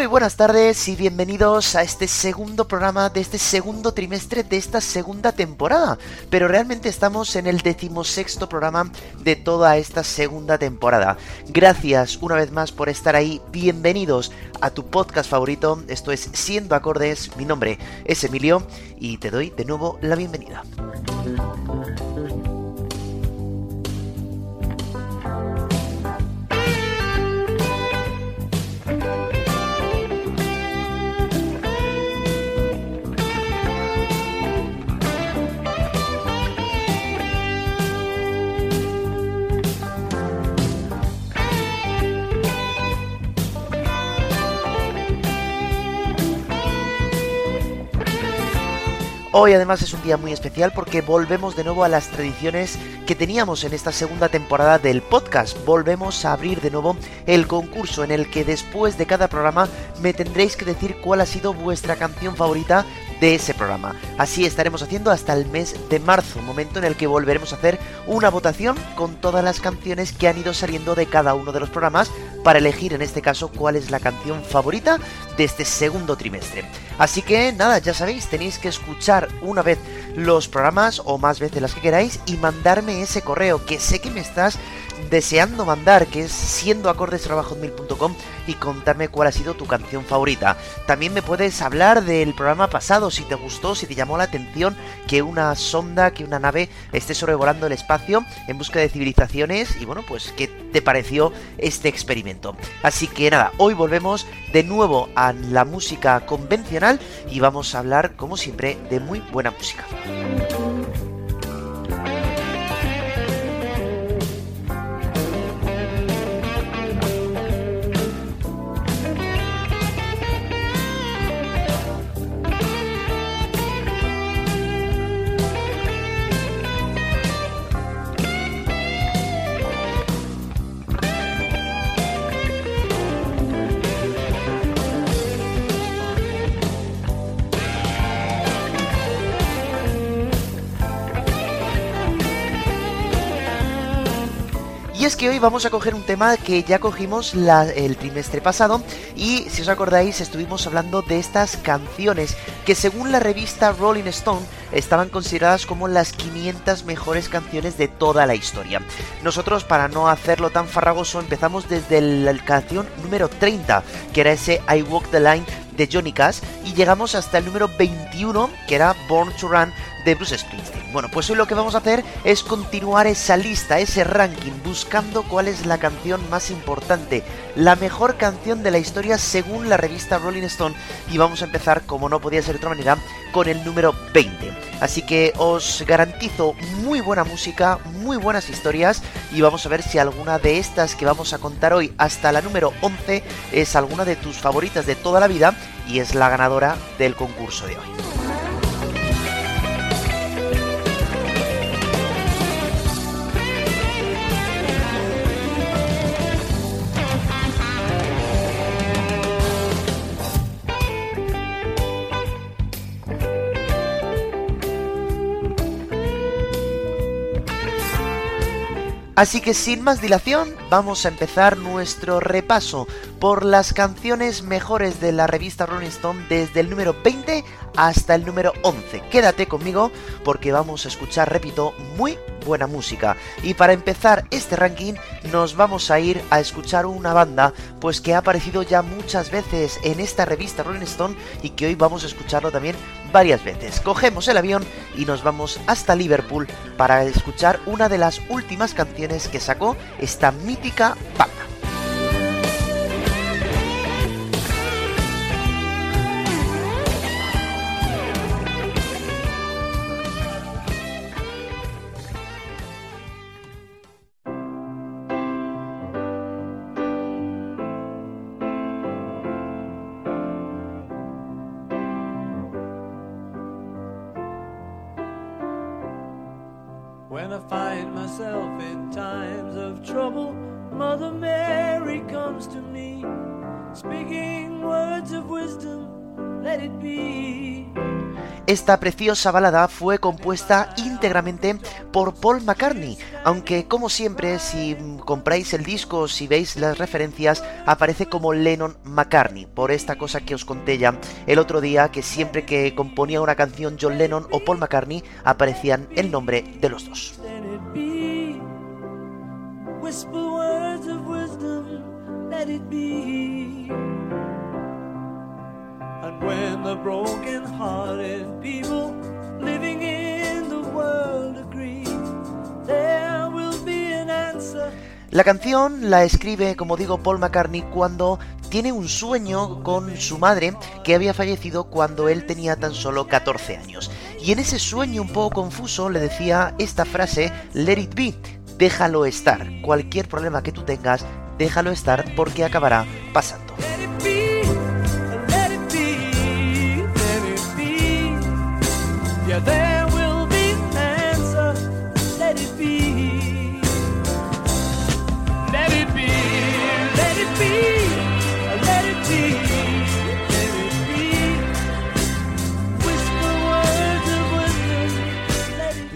Muy buenas tardes y bienvenidos a este segundo programa de este segundo trimestre de esta segunda temporada. Pero realmente estamos en el decimosexto programa de toda esta segunda temporada. Gracias una vez más por estar ahí. Bienvenidos a tu podcast favorito. Esto es Siendo Acordes. Mi nombre es Emilio y te doy de nuevo la bienvenida. Hoy además es un día muy especial porque volvemos de nuevo a las tradiciones que teníamos en esta segunda temporada del podcast. Volvemos a abrir de nuevo el concurso en el que después de cada programa me tendréis que decir cuál ha sido vuestra canción favorita de ese programa. Así estaremos haciendo hasta el mes de marzo, momento en el que volveremos a hacer una votación con todas las canciones que han ido saliendo de cada uno de los programas para elegir en este caso cuál es la canción favorita de este segundo trimestre. Así que nada, ya sabéis, tenéis que escuchar una vez los programas o más veces las que queráis y mandarme ese correo que sé que me estás deseando mandar, que es siendo y contarme cuál ha sido tu canción favorita. También me puedes hablar del programa pasado, si te gustó, si te llamó la atención que una sonda, que una nave esté sobrevolando el espacio en busca de civilizaciones y bueno, pues qué te pareció este experimento. Así que nada, hoy volvemos de nuevo a la música convencional y vamos a hablar como siempre de muy buena música. Que hoy vamos a coger un tema que ya cogimos el trimestre pasado y si os acordáis estuvimos hablando de estas canciones que según la revista Rolling Stone estaban consideradas como las 500 mejores canciones de toda la historia. Nosotros para no hacerlo tan farragoso empezamos desde la canción número 30 que era ese I Walk the Line de Johnny Cash y llegamos hasta el número 21 que era Born to Run de Bruce Springsteen. Bueno, pues hoy lo que vamos a hacer es continuar esa lista, ese ranking, buscando cuál es la canción más importante, la mejor canción de la historia según la revista Rolling Stone. Y vamos a empezar, como no podía ser de otra manera, con el número 20. Así que os garantizo muy buena música, muy buenas historias y vamos a ver si alguna de estas que vamos a contar hoy hasta la número 11 es alguna de tus favoritas de toda la vida y es la ganadora del concurso de hoy. Así que sin más dilación, vamos a empezar nuestro repaso por las canciones mejores de la revista Rolling Stone desde el número 20 hasta el número 11. Quédate conmigo porque vamos a escuchar, repito, muy buena música. Y para empezar este ranking nos vamos a ir a escuchar una banda pues que ha aparecido ya muchas veces en esta revista Rolling Stone y que hoy vamos a escucharlo también varias veces. Cogemos el avión y nos vamos hasta Liverpool para escuchar una de las últimas canciones que sacó esta mítica banda. Esta preciosa balada fue compuesta íntegramente por Paul McCartney, aunque como siempre si compráis el disco, si veis las referencias, aparece como Lennon McCartney, por esta cosa que os conté ya el otro día, que siempre que componía una canción John Lennon o Paul McCartney aparecían el nombre de los dos. La canción la escribe, como digo, Paul McCartney cuando tiene un sueño con su madre que había fallecido cuando él tenía tan solo 14 años. Y en ese sueño un poco confuso le decía esta frase, let it be, déjalo estar. Cualquier problema que tú tengas, déjalo estar porque acabará pasando.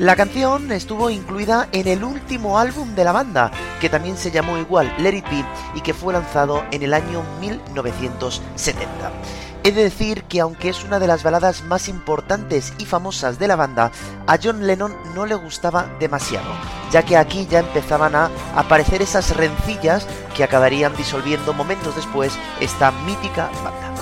La canción estuvo incluida en el último álbum de la banda, que también se llamó igual Let It Be y que fue lanzado en el año 1970. He de decir que aunque es una de las baladas más importantes y famosas de la banda, a John Lennon no le gustaba demasiado, ya que aquí ya empezaban a aparecer esas rencillas que acabarían disolviendo momentos después esta mítica banda.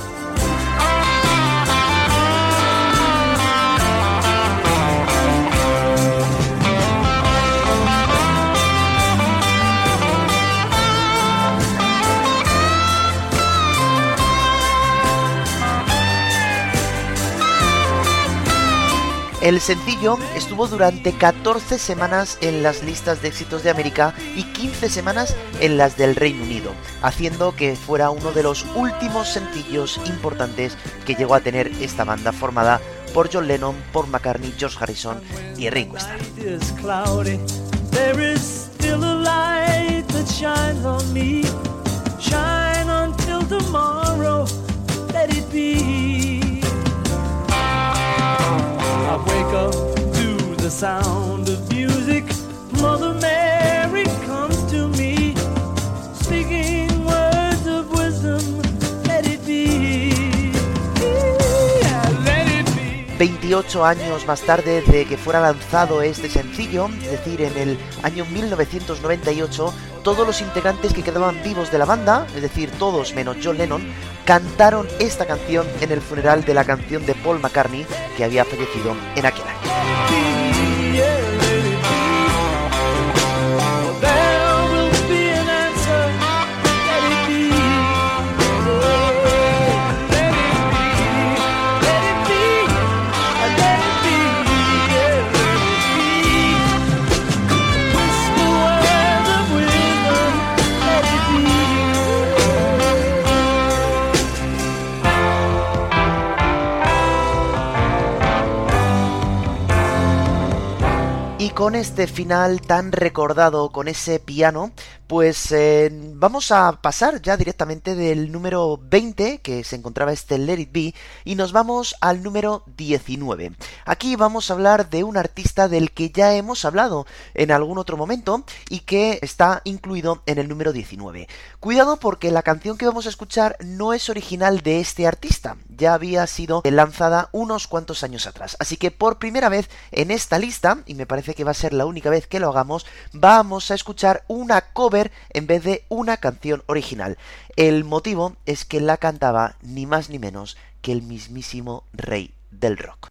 El sencillo estuvo durante 14 semanas en las listas de éxitos de América y 15 semanas en las del Reino Unido, haciendo que fuera uno de los últimos sencillos importantes que llegó a tener esta banda formada por John Lennon, Paul McCartney, George Harrison y Ringo Starr. Sound of music, Mother Mary comes to me, speaking words of wisdom, let it be. let it be. 28 años más tarde de que fuera lanzado este sencillo, es decir, en el año 1998, todos los integrantes que quedaban vivos de la banda, es decir, todos menos John Lennon, cantaron esta canción en el funeral de la canción de Paul McCartney que había fallecido en aquel año. Con este final tan recordado, con ese piano, pues eh, vamos a pasar ya directamente del número 20, que se encontraba este Let It Be, y nos vamos al número 19. Aquí vamos a hablar de un artista del que ya hemos hablado en algún otro momento y que está incluido en el número 19. Cuidado porque la canción que vamos a escuchar no es original de este artista, ya había sido lanzada unos cuantos años atrás. Así que por primera vez en esta lista, y me parece que va a ser la única vez que lo hagamos, vamos a escuchar una cover en vez de una canción original. El motivo es que la cantaba ni más ni menos que el mismísimo rey del rock.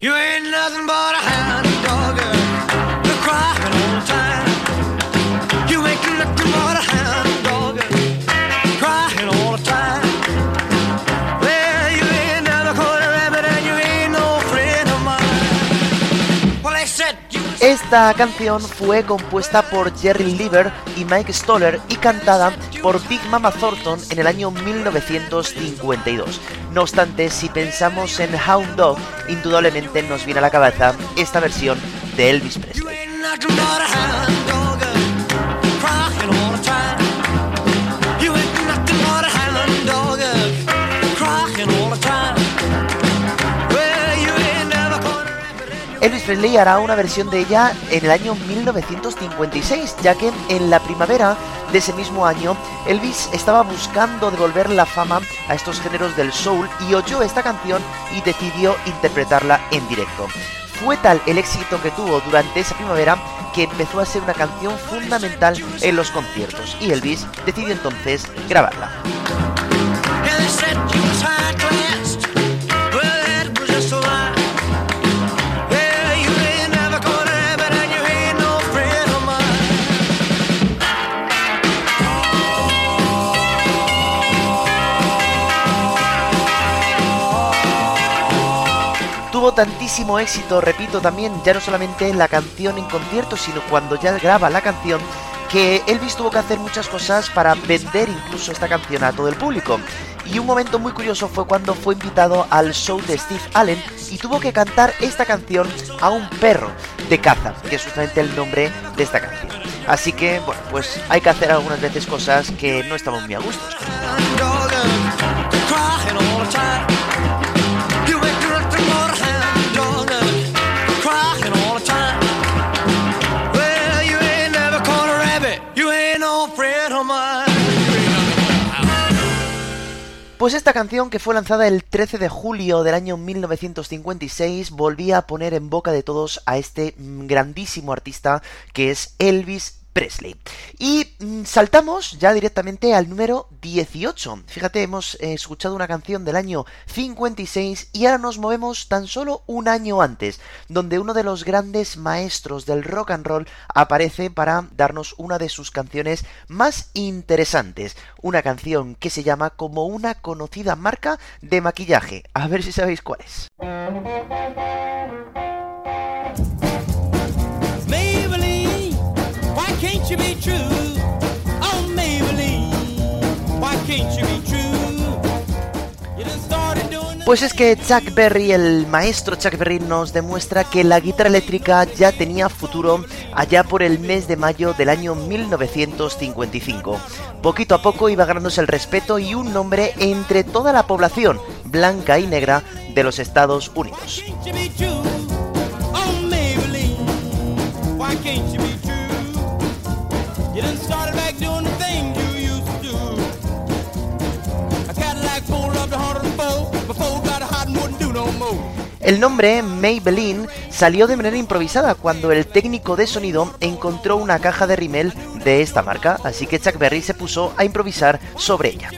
Esta canción fue compuesta por Jerry Lieber y Mike Stoller y cantada por Big Mama Thornton en el año 1952. No obstante, si pensamos en Hound Dog, indudablemente nos viene a la cabeza esta versión de Elvis Presley. Presley hará una versión de ella en el año 1956, ya que en la primavera de ese mismo año Elvis estaba buscando devolver la fama a estos géneros del soul y oyó esta canción y decidió interpretarla en directo. Fue tal el éxito que tuvo durante esa primavera que empezó a ser una canción fundamental en los conciertos y Elvis decidió entonces grabarla. Tantísimo éxito, repito también, ya no solamente la canción en concierto, sino cuando ya graba la canción, que Elvis tuvo que hacer muchas cosas para vender incluso esta canción a todo el público. Y un momento muy curioso fue cuando fue invitado al show de Steve Allen y tuvo que cantar esta canción a un perro de caza, que es justamente el nombre de esta canción. Así que, bueno, pues hay que hacer algunas veces cosas que no estamos muy a gusto. Pues esta canción, que fue lanzada el 13 de julio del año 1956, volvía a poner en boca de todos a este grandísimo artista que es Elvis Presley. Y mm, saltamos ya directamente al número 18. Fíjate, hemos eh, escuchado una canción del año 56 y ahora nos movemos tan solo un año antes, donde uno de los grandes maestros del rock and roll aparece para darnos una de sus canciones más interesantes. Una canción que se llama como una conocida marca de maquillaje. A ver si sabéis cuál es. Pues es que Chuck Berry, el maestro Chuck Berry, nos demuestra que la guitarra eléctrica ya tenía futuro allá por el mes de mayo del año 1955. Poquito a poco iba ganándose el respeto y un nombre entre toda la población blanca y negra de los Estados Unidos. El nombre Maybelline salió de manera improvisada cuando el técnico de sonido encontró una caja de rimel de esta marca, así que Chuck Berry se puso a improvisar sobre ella.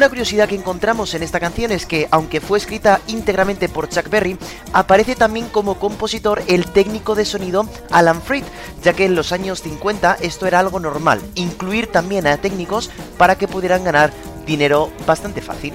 Una curiosidad que encontramos en esta canción es que, aunque fue escrita íntegramente por Chuck Berry, aparece también como compositor el técnico de sonido Alan Freed, ya que en los años 50 esto era algo normal, incluir también a técnicos para que pudieran ganar dinero bastante fácil.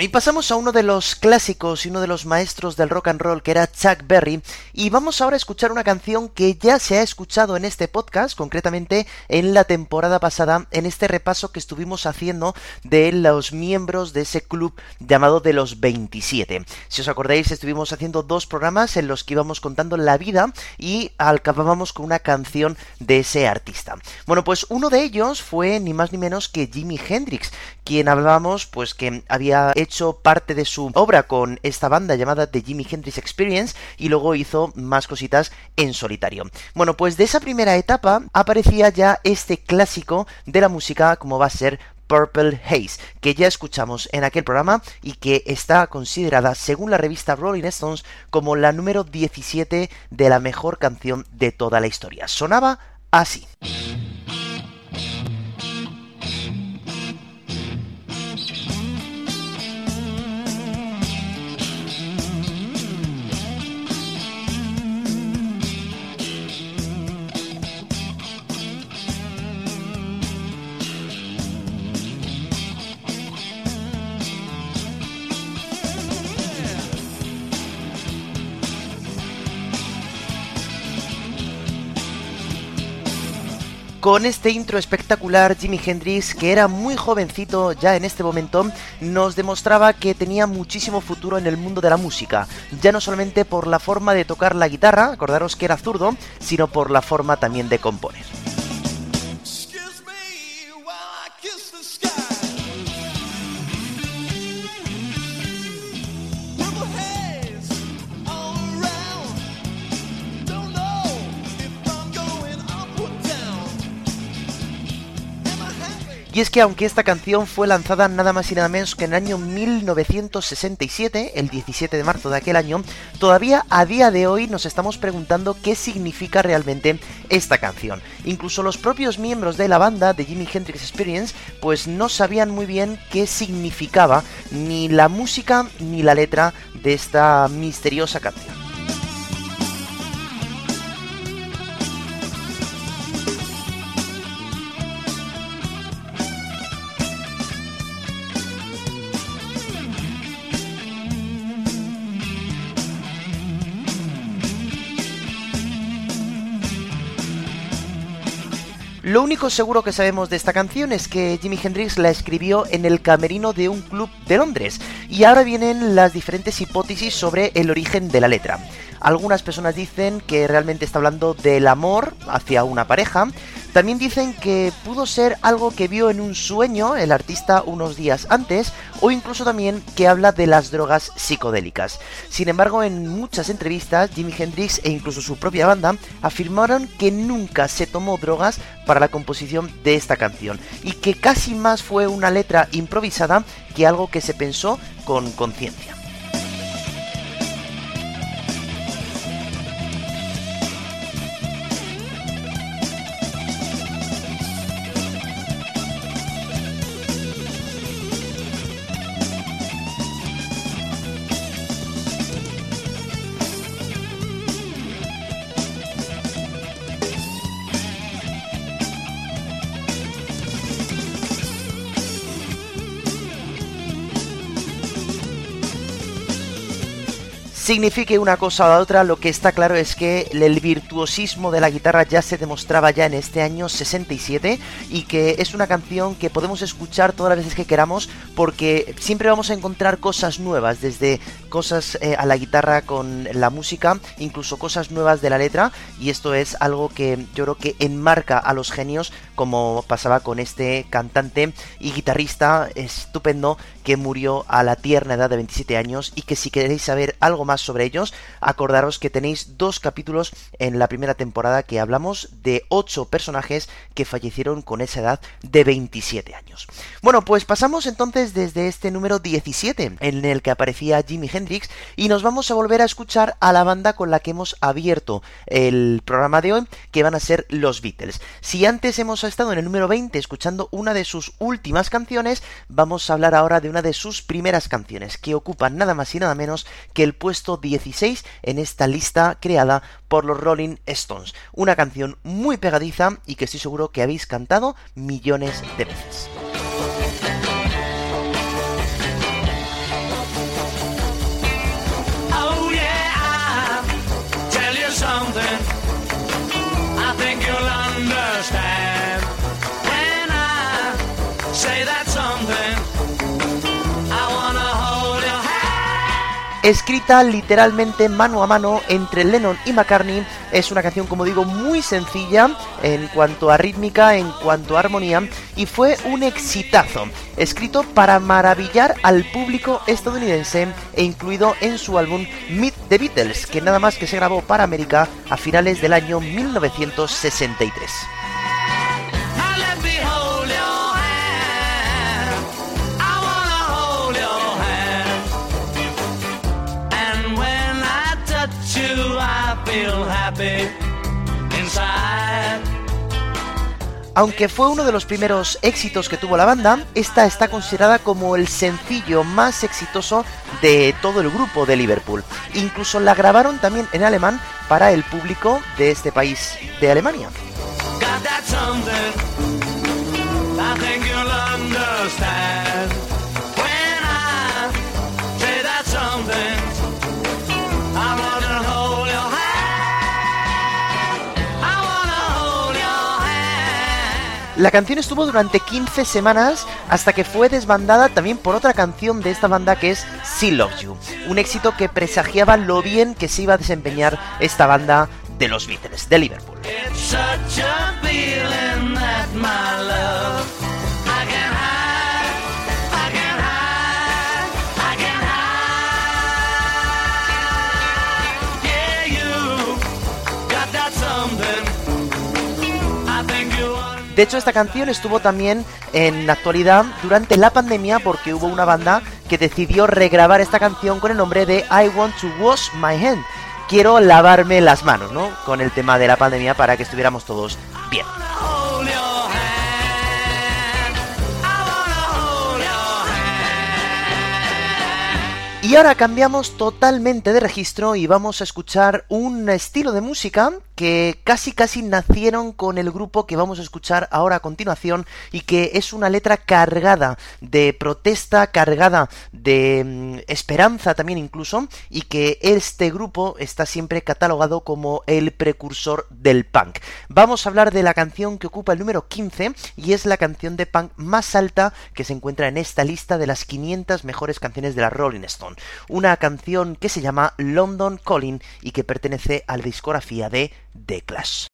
Y pasamos a uno de los clásicos y uno de los maestros del rock and roll que era Chuck Berry, y vamos ahora a escuchar una canción que ya se ha escuchado en este podcast, concretamente en la temporada pasada, en este repaso que estuvimos haciendo de los miembros de ese club llamado de los 27. Si os acordáis, estuvimos haciendo dos programas en los que íbamos contando la vida y acabábamos con una canción de ese artista. Bueno, pues uno de ellos fue ni más ni menos que Jimi Hendrix, quien hablábamos pues que había hecho parte de su obra con esta banda llamada The Jimi Hendrix Experience y luego hizo más cositas en solitario. Bueno, pues de esa primera etapa aparecía ya este clásico de la música como va a ser Purple Haze, que ya escuchamos en aquel programa y que está considerada, según la revista Rolling Stones, como la número 17 de la mejor canción de toda la historia. Sonaba así. Con este intro espectacular, Jimi Hendrix, que era muy jovencito ya en este momento, nos demostraba que tenía muchísimo futuro en el mundo de la música, ya no solamente por la forma de tocar la guitarra, acordaros que era zurdo, sino por la forma también de componer. Y es que aunque esta canción fue lanzada nada más y nada menos que en el año 1967, el 17 de marzo de aquel año, todavía a día de hoy nos estamos preguntando qué significa realmente esta canción. Incluso los propios miembros de la banda de Jimi Hendrix Experience pues no sabían muy bien qué significaba ni la música ni la letra de esta misteriosa canción. Lo único seguro que sabemos de esta canción es que Jimi Hendrix la escribió en el camerino de un club de Londres, y ahora vienen las diferentes hipótesis sobre el origen de la letra. Algunas personas dicen que realmente está hablando del amor hacia una pareja, también dicen que pudo ser algo que vio en un sueño el artista unos días antes o incluso también que habla de las drogas psicodélicas. Sin embargo, en muchas entrevistas, Jimi Hendrix e incluso su propia banda afirmaron que nunca se tomó drogas para la composición de esta canción y que casi más fue una letra improvisada que algo que se pensó con conciencia. Signifique una cosa o la otra, lo que está claro es que el virtuosismo de la guitarra ya se demostraba ya en este año 67 y que es una canción que podemos escuchar todas las veces que queramos porque siempre vamos a encontrar cosas nuevas, desde cosas eh, a la guitarra con la música, incluso cosas nuevas de la letra y esto es algo que yo creo que enmarca a los genios como pasaba con este cantante y guitarrista estupendo que murió a la tierna edad de 27 años y que si queréis saber algo más sobre ellos, acordaros que tenéis dos capítulos en la primera temporada que hablamos de 8 personajes que fallecieron con esa edad de 27 años. Bueno, pues pasamos entonces desde este número 17 en el que aparecía Jimi Y nos vamos a volver a escuchar a la banda con la que hemos abierto el programa de hoy, que van a ser los Beatles. Si antes hemos estado en el número 20 escuchando una de sus últimas canciones, vamos a hablar ahora de una de sus primeras canciones, que ocupan nada más y nada menos que el puesto 16 en esta lista creada por los Rolling Stones. Una canción muy pegadiza y que estoy seguro que habéis cantado millones de veces. Escrita literalmente mano a mano entre Lennon y McCartney. Es una canción, como digo, muy sencilla en cuanto a rítmica, en cuanto a armonía, y fue un exitazo, escrito para maravillar al público estadounidense e incluido en su álbum Meet the Beatles, que nada más que se grabó para América a finales del año 1963. Aunque fue uno de los primeros éxitos que tuvo la banda, esta está considerada como el sencillo más exitoso de todo el grupo de Liverpool. Incluso la grabaron también en alemán para el público de este país de Alemania. La canción estuvo durante 15 semanas hasta que fue desbandada también por otra canción de esta banda que es Sea Love You, un éxito que presagiaba lo bien que se iba a desempeñar esta banda de los Beatles de Liverpool. De hecho, esta canción estuvo también en la actualidad durante la pandemia porque hubo una banda que decidió regrabar esta canción con el nombre de I Want to Wash My Hand. Quiero lavarme las manos, ¿no? Con el tema de la pandemia para que estuviéramos todos bien. Y ahora cambiamos totalmente de registro y vamos a escuchar un estilo de música que casi casi nacieron con el grupo que vamos a escuchar ahora a continuación y que es una letra cargada de protesta, cargada de mm, esperanza también incluso y que este grupo está siempre catalogado como el precursor del punk. Vamos a hablar de la canción que ocupa el número 15 y es la canción de punk más alta que se encuentra en esta lista de las 500 mejores canciones de la Rolling Stone. Una canción que se llama London Calling y que pertenece a la discografía de The Clash.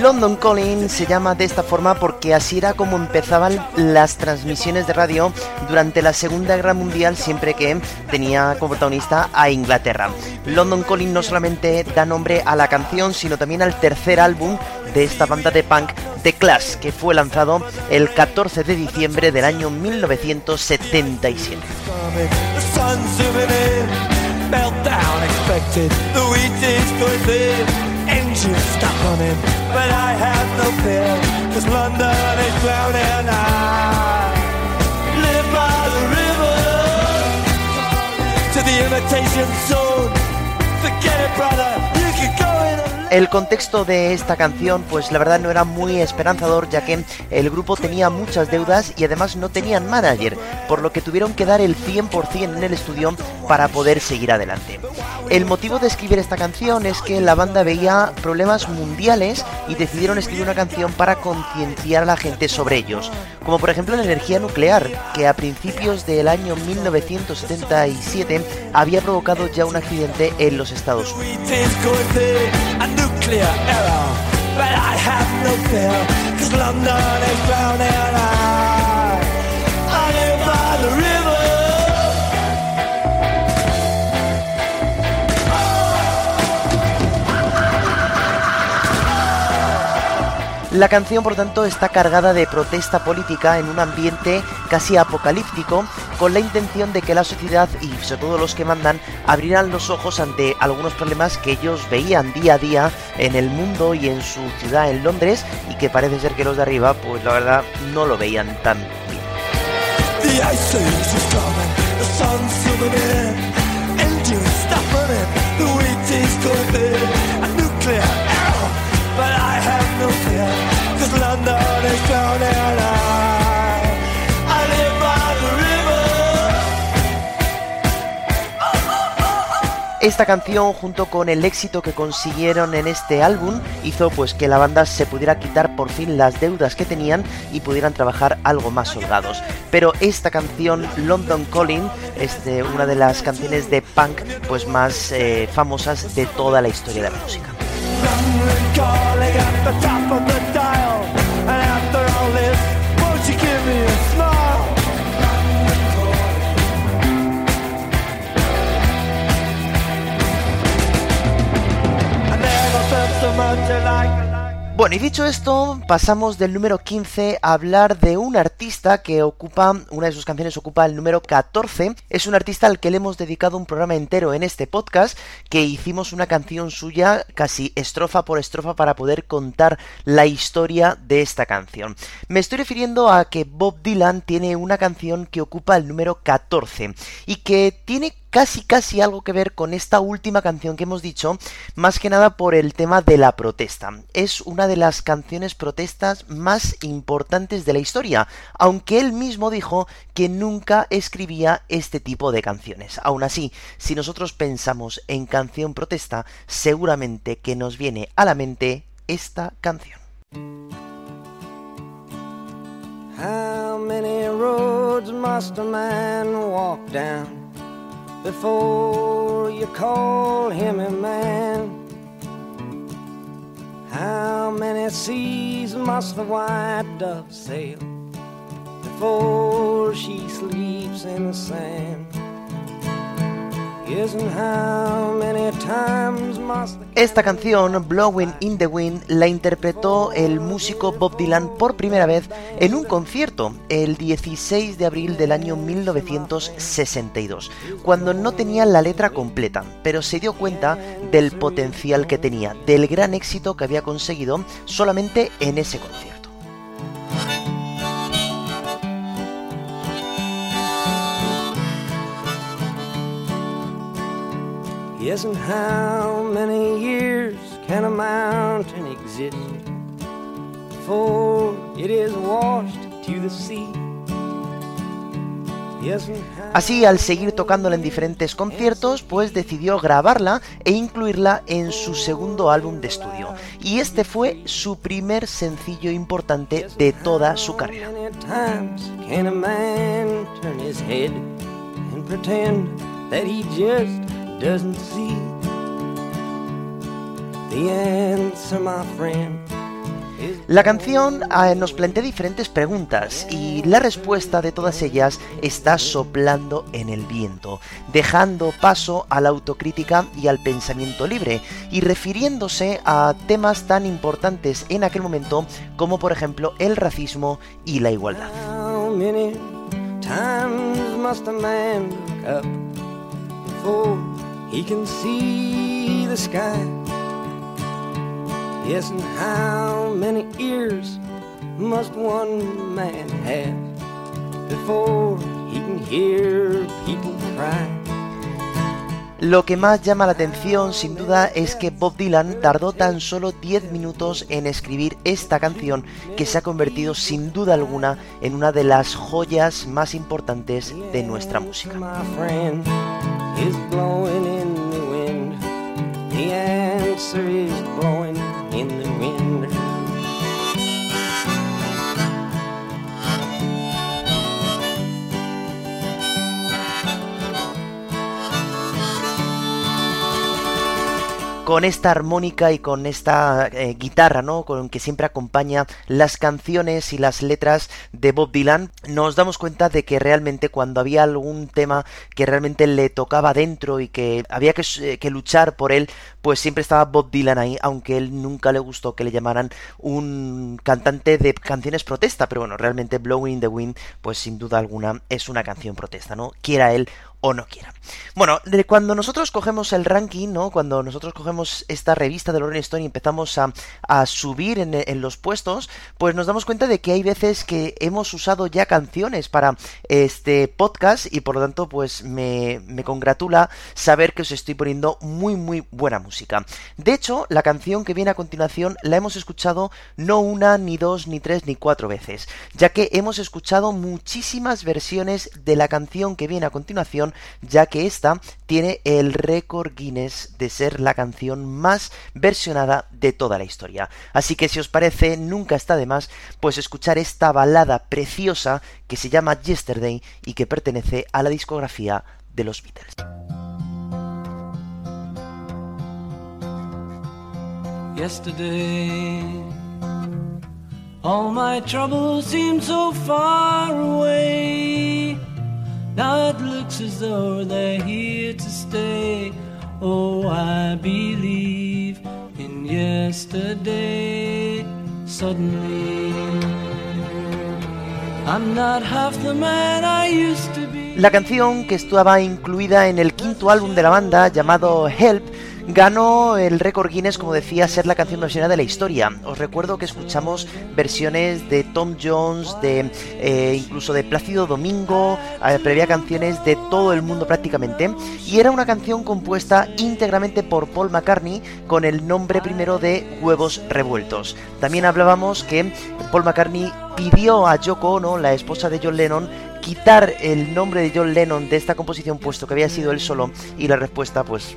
London Calling se llama de esta forma porque así era como empezaban las transmisiones de radio durante la Segunda Guerra Mundial siempre que tenía como protagonista a Inglaterra. London Calling no solamente da nombre a la canción, sino también al tercer álbum de esta banda de punk The Clash, que fue lanzado el 14 de diciembre del año 1977. But I have no fear, cause London is drowning. I live by the river to the imitation zone. Forget it, brother, you can go in el contexto de esta canción, pues la verdad no era muy esperanzador, ya que el grupo tenía muchas deudas y además no tenían manager, por lo que tuvieron que dar el 100% en el estudio para poder seguir adelante. El motivo de escribir esta canción es que la banda veía problemas mundiales y decidieron escribir una canción para concienciar a la gente sobre ellos, como por ejemplo la energía nuclear, que a principios del año 1977 había provocado ya un accidente en los Estados Unidos. Nuclear error. But I have no fear, cause London is drowning. I, I live by the river. La canción, por tanto, está cargada de protesta política en un ambiente casi apocalíptico, con la intención de que la sociedad y sobre todo los que mandan abrieran los ojos ante algunos problemas que ellos veían día a día en el mundo y en su ciudad, en Londres, y que parece ser que los de arriba, pues la verdad, no lo veían tan bien. Esta canción, junto con el éxito que consiguieron en este álbum, hizo pues que la banda se pudiera quitar por fin las deudas que tenían y pudieran trabajar algo más holgados. Pero esta canción, London Calling, es de una de las canciones de punk pues más eh, famosas de toda la historia de la música. lonely calling at the top of the Bueno, y dicho esto, pasamos del número 15 a hablar de un artista que ocupa, una de sus canciones ocupa el número 14. Es un artista al que le hemos dedicado un programa entero en este podcast, que hicimos una canción suya casi estrofa por estrofa para poder contar la historia de esta canción. Me estoy refiriendo a que Bob Dylan tiene una canción que ocupa el número 14 y que tiene casi casi algo que ver con esta última canción que hemos dicho, más que nada por el tema de la protesta. Es una de las canciones protestas más importantes de la historia, aunque él mismo dijo que nunca escribía este tipo de canciones. Aún así, si nosotros pensamos en canción protesta, seguramente que nos viene a la mente esta canción. Before you call him a man. How many seas must the white dove sail before she sleeps in the sand? Esta canción, Blowing in the Wind, la interpretó el músico Bob Dylan por primera vez en un concierto el 16 de abril del año 1962, cuando no tenía la letra completa, pero se dio cuenta del potencial que tenía, del gran éxito que había conseguido solamente en ese concierto. Yes, and how many years can a mountain exist before it is washed to the sea? Así, al seguir tocándola en diferentes conciertos, pues decidió grabarla e incluirla en su segundo álbum de estudio. Y este fue su primer sencillo importante de toda su carrera. Doesn't see the answer, my friend. La canción eh, nos plantea diferentes preguntas y la respuesta de todas ellas está soplando en el viento, dejando paso a la autocrítica y al pensamiento libre y refiriéndose a temas tan importantes en aquel momento como por ejemplo el racismo y la igualdad. He can see the sky. Yes, and how many ears must one man have before he can hear people cry? Lo que más llama la atención sin duda es que Bob Dylan tardó tan solo 10 minutos en escribir esta canción que se ha convertido sin duda alguna en una de las joyas más importantes de nuestra música. The answer is blowing in the con esta armónica y con esta eh, guitarra, ¿no? Con que siempre acompaña las canciones y las letras de Bob Dylan, nos damos cuenta de que realmente cuando había algún tema que realmente le tocaba dentro y que había que, eh, luchar por él, pues siempre estaba Bob Dylan ahí, aunque él nunca le gustó que le llamaran un cantante de canciones protesta, pero bueno, realmente Blowing the Wind, pues sin duda alguna es una canción protesta, ¿no? Quiera él o no quiera. Bueno, cuando nosotros cogemos el ranking, ¿no? Cuando nosotros cogemos esta revista de Rolling Stone y empezamos a, a subir en, en, los puestos, pues nos damos cuenta de que hay veces que hemos usado ya canciones para este podcast y por lo tanto pues me, me congratula saber que os estoy poniendo muy muy buena música. De hecho, la canción que viene a continuación la hemos escuchado no una, ni dos, ni tres, ni cuatro veces, ya que hemos escuchado muchísimas versiones de la canción que viene a continuación ya que esta tiene el récord Guinness de ser la canción más versionada de toda la historia. Así que si os parece, nunca está de más, pues escuchar esta balada preciosa que se llama Yesterday y que pertenece a la discografía de los Beatles. Yesterday, all my troubles so far away. Looks as though they're here to stay. Oh, I believe in yesterday. Suddenly, I'm not half the man I used to be. La canción que estaba incluida en el quinto álbum de la banda llamado Help ganó el récord Guinness, como decía, ser la canción versionada de la historia. Os recuerdo que escuchamos versiones de Tom Jones, de eh, incluso de Plácido Domingo, eh, previa canciones de todo el mundo prácticamente, y era una canción compuesta íntegramente por Paul McCartney con el nombre primero de Huevos Revueltos. También hablábamos que Paul McCartney pidió a Yoko Ono, la esposa de John Lennon, quitar el nombre de John Lennon de esta composición puesto que había sido él solo y la respuesta pues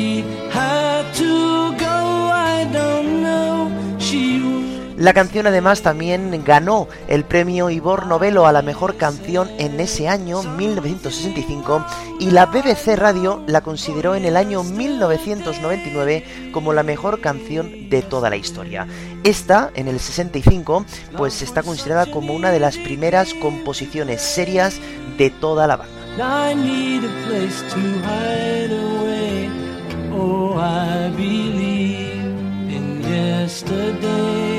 La canción además también ganó el premio Ivor Novello a la mejor canción en ese año 1965 y la BBC Radio la consideró en el año 1999 como la mejor canción de toda la historia. Esta, en el 65, pues está considerada como una de las primeras composiciones serias de toda la banda. Yesterday.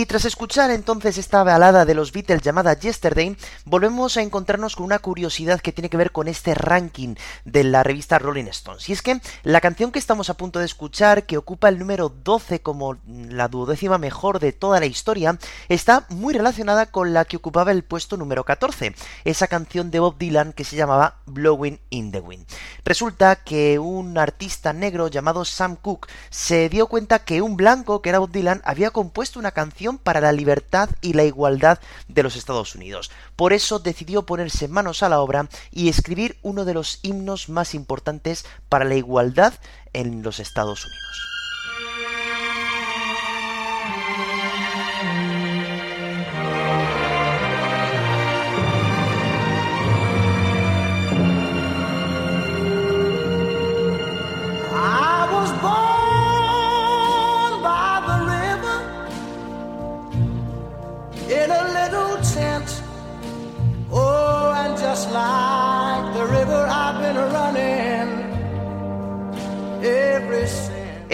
Y tras escuchar entonces esta balada de los Beatles llamada Yesterday, volvemos a encontrarnos con una curiosidad que tiene que ver con este ranking de la revista Rolling Stones. Y es que la canción que estamos a punto de escuchar, que ocupa el número 12 como la duodécima mejor de toda la historia, está muy relacionada con la que ocupaba el puesto número 14, esa canción de Bob Dylan que se llamaba Blowing in the Wind. Resulta que un artista negro llamado Sam Cooke se dio cuenta que un blanco, que era Bob Dylan, había compuesto una canción para la libertad y la igualdad de los Estados Unidos. Por eso decidió ponerse manos a la obra y escribir uno de los himnos más importantes para la igualdad en los Estados Unidos.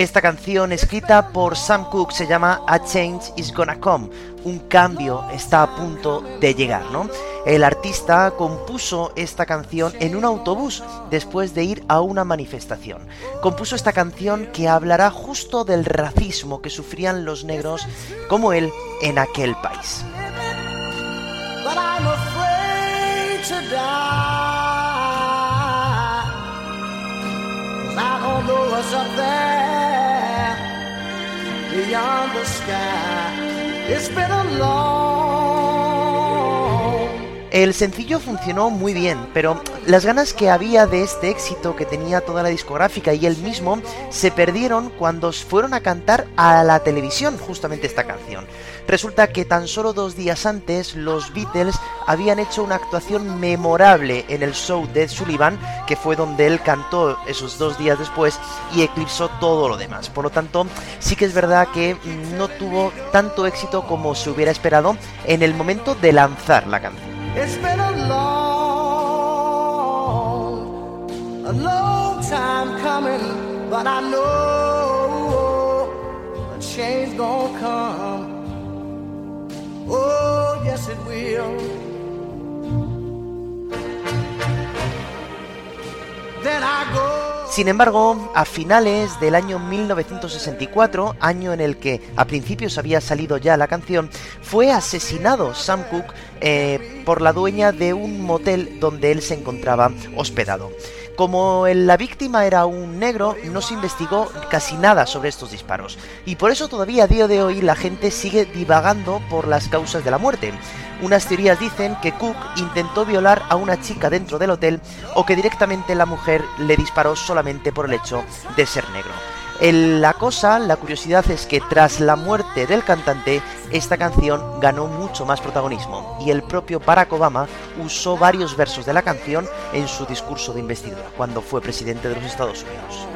Esta canción escrita por Sam Cooke se llama A Change is Gonna Come. Un cambio está a punto de llegar, ¿no? El artista compuso esta canción en un autobús después de ir a una manifestación. Compuso esta canción que hablará justo del racismo que sufrían los negros como él en aquel país. Beyond the sky. It's been a long El sencillo funcionó muy bien, pero las ganas que había de este éxito que tenía toda la discográfica y él mismo se perdieron cuando fueron a cantar a la televisión justamente esta canción. Resulta que tan solo dos días antes los Beatles habían hecho una actuación memorable en el show de Sullivan, que fue donde él cantó esos dos días después y eclipsó todo lo demás. Por lo tanto, sí que es verdad que no tuvo tanto éxito como se hubiera esperado en el momento de lanzar la canción. It's been a long, a long time coming, but I know a change gonna come. Oh, yes, it will. Then I go. Sin embargo, a finales del año 1964, año en el que a principios había salido ya la canción, fue asesinado Sam Cooke eh, por la dueña de un motel donde él se encontraba hospedado. Como la víctima era un negro, no se investigó casi nada sobre estos disparos, y por eso todavía a día de hoy la gente sigue divagando por las causas de la muerte. Unas teorías dicen que Cook intentó violar a una chica dentro del hotel o que directamente la mujer le disparó solamente por el hecho de ser negro. La cosa, la curiosidad es que tras la muerte del cantante, esta canción ganó mucho más protagonismo y el propio Barack Obama usó varios versos de la canción en su discurso de investidura cuando fue presidente de los Estados Unidos.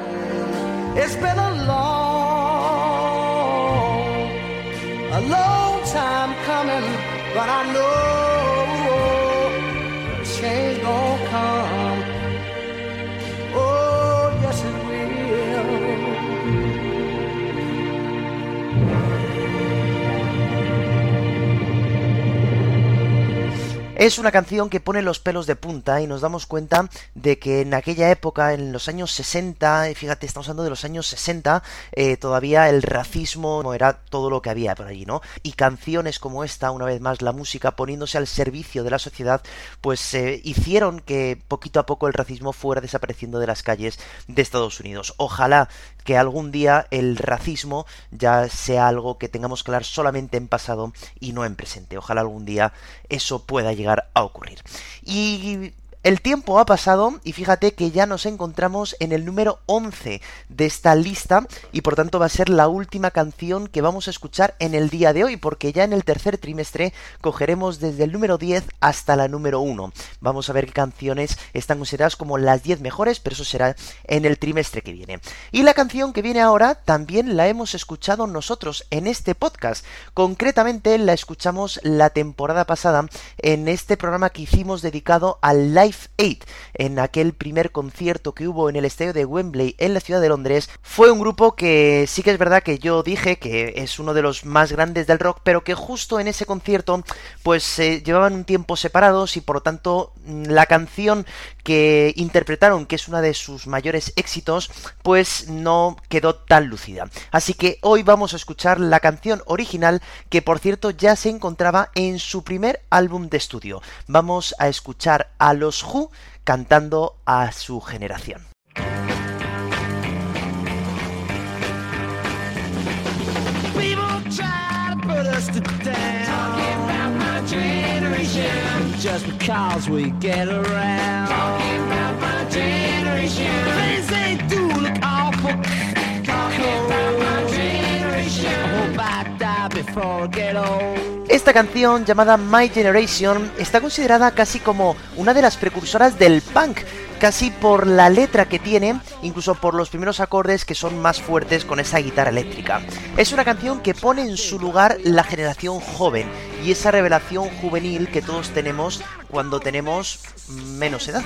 Es una canción que pone los pelos de punta y nos damos cuenta de que en aquella época, en los años 60, y fíjate, estamos hablando de los años 60, eh, todavía el racismo era todo lo que había por allí, ¿no? Y canciones como esta, una vez más, la música poniéndose al servicio de la sociedad, pues eh, hicieron que poquito a poco el racismo fuera desapareciendo de las calles de Estados Unidos. Ojalá que algún día el racismo ya sea algo que tengamos que hablar solamente en pasado y no en presente. Ojalá algún día eso pueda llegar a ocurrir. Y el tiempo ha pasado y fíjate que ya nos encontramos en el número 11 de esta lista y por tanto va a ser la última canción que vamos a escuchar en el día de hoy porque ya en el tercer trimestre cogeremos desde el número 10 hasta la número 1. Vamos a ver qué canciones están consideradas como las 10 mejores, pero eso será en el trimestre que viene. Y la canción que viene ahora también la hemos escuchado nosotros en este podcast. Concretamente la escuchamos la temporada pasada en este programa que hicimos dedicado al live Life 8, en aquel primer concierto que hubo en el estadio de Wembley en la ciudad de Londres, fue un grupo que sí que es verdad que yo dije que es uno de los más grandes del rock, pero que justo en ese concierto pues eh, llevaban un tiempo separados y por lo tanto la canción que interpretaron, que es una de sus mayores éxitos, pues no quedó tan lúcida. Así que hoy vamos a escuchar la canción original, que por cierto ya se encontraba en su primer álbum de estudio. Vamos a escuchar a los Who cantando a su generación. Just because we get around. Talking about my generation. Things they do look awful. Talking about my generation. I hope I die before I get old. Esta canción llamada My Generation está considerada casi como una de las precursoras del punk, casi por la letra que tiene, incluso por los primeros acordes que son más fuertes con esa guitarra eléctrica. Es una canción que pone en su lugar la generación joven y esa revelación juvenil que todos tenemos cuando tenemos menos edad.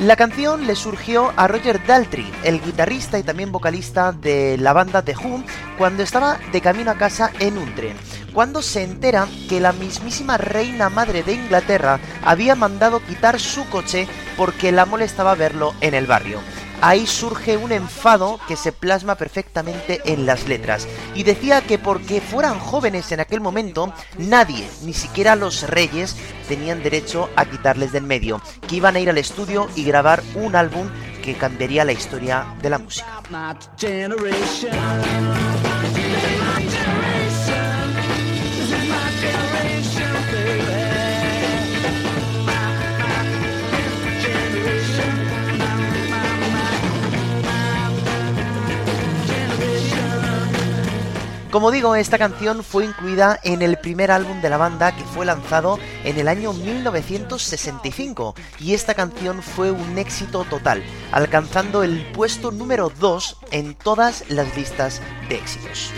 La canción le surgió a Roger Daltrey, el guitarrista y también vocalista de la banda The Who, cuando estaba de camino a casa en un tren, cuando se entera que la mismísima reina madre de Inglaterra había mandado quitar su coche porque la molestaba verlo en el barrio. Ahí surge un enfado que se plasma perfectamente en las letras. Y decía que porque fueran jóvenes en aquel momento, nadie, ni siquiera los reyes, tenían derecho a quitarles del medio. Que iban a ir al estudio y grabar un álbum que cambiaría la historia de la música. Como digo, esta canción fue incluida en el primer álbum de la banda que fue lanzado en el año 1965 y esta canción fue un éxito total, alcanzando el puesto número 2 en todas las listas de éxitos.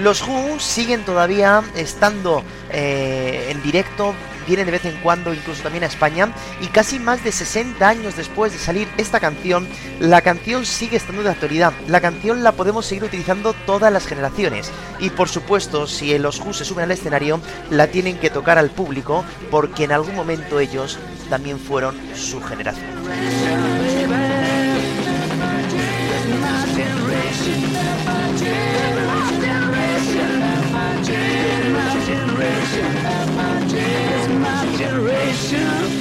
Los Who siguen todavía estando eh, en directo, vienen de vez en cuando incluso también a España y casi más de 60 años después de salir esta canción, la canción sigue estando de actualidad. La canción la podemos seguir utilizando todas las generaciones y por supuesto si los Who se suben al escenario la tienen que tocar al público porque en algún momento ellos también fueron su generación. generation. It's my generation.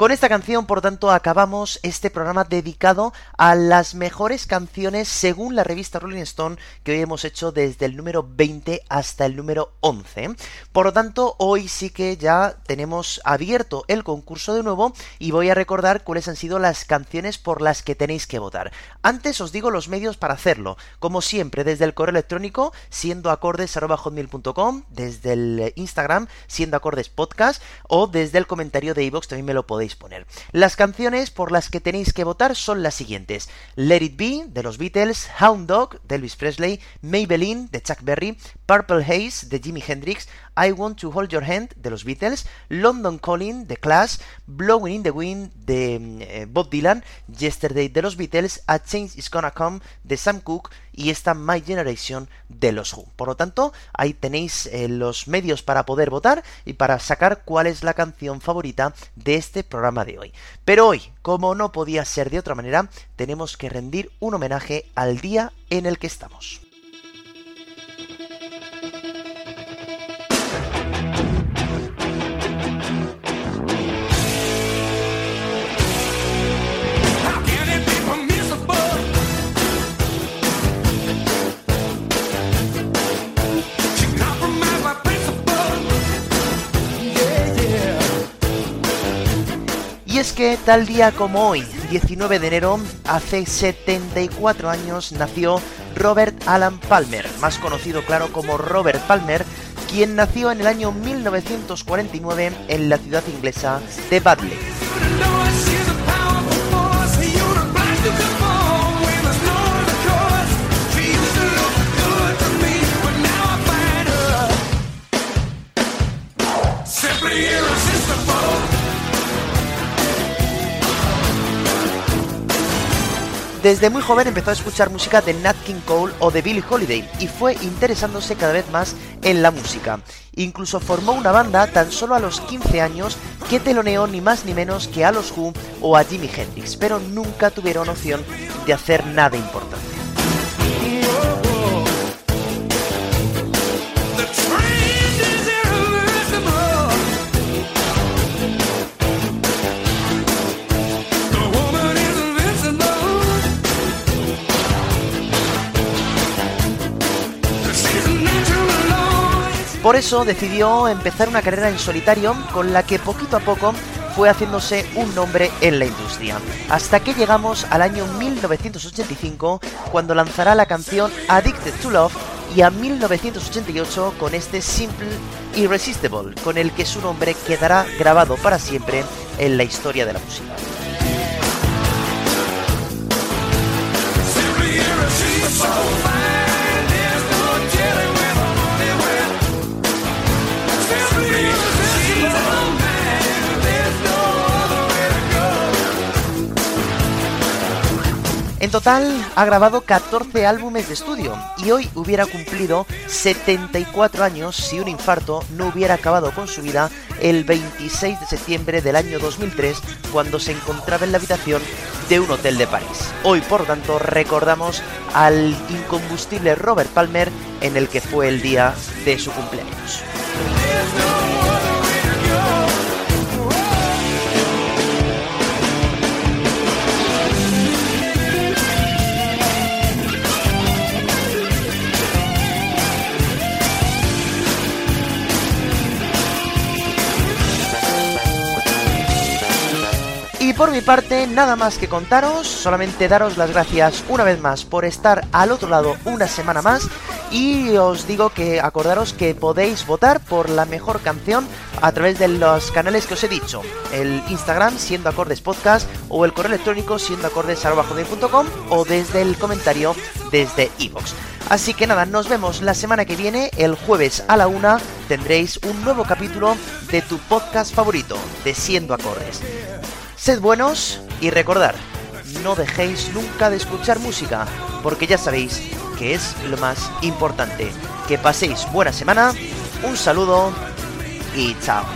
Con esta canción, por tanto, acabamos este programa dedicado a las mejores canciones según la revista Rolling Stone que hoy hemos hecho desde el número 20 hasta el número 11. Por lo tanto, hoy sí que ya tenemos abierto el concurso de nuevo y voy a recordar cuáles han sido las canciones por las que tenéis que votar. Antes os digo los medios para hacerlo. Como siempre, desde el correo electrónico siendo desde el Instagram siendo acordes podcast o desde el comentario de iVoox también me lo podéis poner. Las canciones por las que tenéis que votar son las siguientes: Let It Be de los Beatles, Hound Dog de Elvis Presley, Maybelline de Chuck Berry, Purple Haze de Jimi Hendrix, I Want to Hold Your Hand de los Beatles, London Calling de Clash, Blowing in the Wind de eh, Bob Dylan, Yesterday de los Beatles, A Change Is Gonna Come de Sam Cooke y esta My Generation de los Who. Por lo tanto, ahí tenéis eh, los medios para poder votar y para sacar cuál es la canción favorita de este programa de hoy. Pero hoy, como no podía ser de otra manera, tenemos que rendir un homenaje al día en el que estamos. Es que tal día como hoy, 19 de enero, hace 74 años nació Robert Alan Palmer, más conocido claro como Robert Palmer, quien nació en el año 1949 en la ciudad inglesa de Badley. Desde muy joven empezó a escuchar música de Nat King Cole o de Billie Holiday y fue interesándose cada vez más en la música. Incluso formó una banda tan solo a los 15 años que teloneó ni más ni menos que a los Who o a Jimi Hendrix, pero nunca tuvieron opción de hacer nada importante. Por eso decidió empezar una carrera en solitario con la que poquito a poco fue haciéndose un nombre en la industria, hasta que llegamos al año 1985 cuando lanzará la canción Addicted to Love y a 1988 con este Simple Irresistible, con el que su nombre quedará grabado para siempre en la historia de la música. En total ha grabado 14 álbumes de estudio y hoy hubiera cumplido 74 años si un infarto no hubiera acabado con su vida el 26 de septiembre del año 2003 cuando se encontraba en la habitación de un hotel de París. Hoy por tanto recordamos al incombustible Robert Palmer en el que fue el día de su cumpleaños. Por mi parte, nada más que contaros, solamente daros las gracias una vez más por estar al otro lado una semana más y os digo que acordaros que podéis votar por la mejor canción a través de los canales que os he dicho, el Instagram siendo acordes podcast o el correo electrónico siendo acordes o desde el comentario desde Evox. Así que nada, nos vemos la semana que viene, el jueves a la una, tendréis un nuevo capítulo de tu podcast favorito, de Siendo Acordes. Sed buenos y recordar, no dejéis nunca de escuchar música, porque ya sabéis que es lo más importante. Que paséis buena semana, un saludo y chao.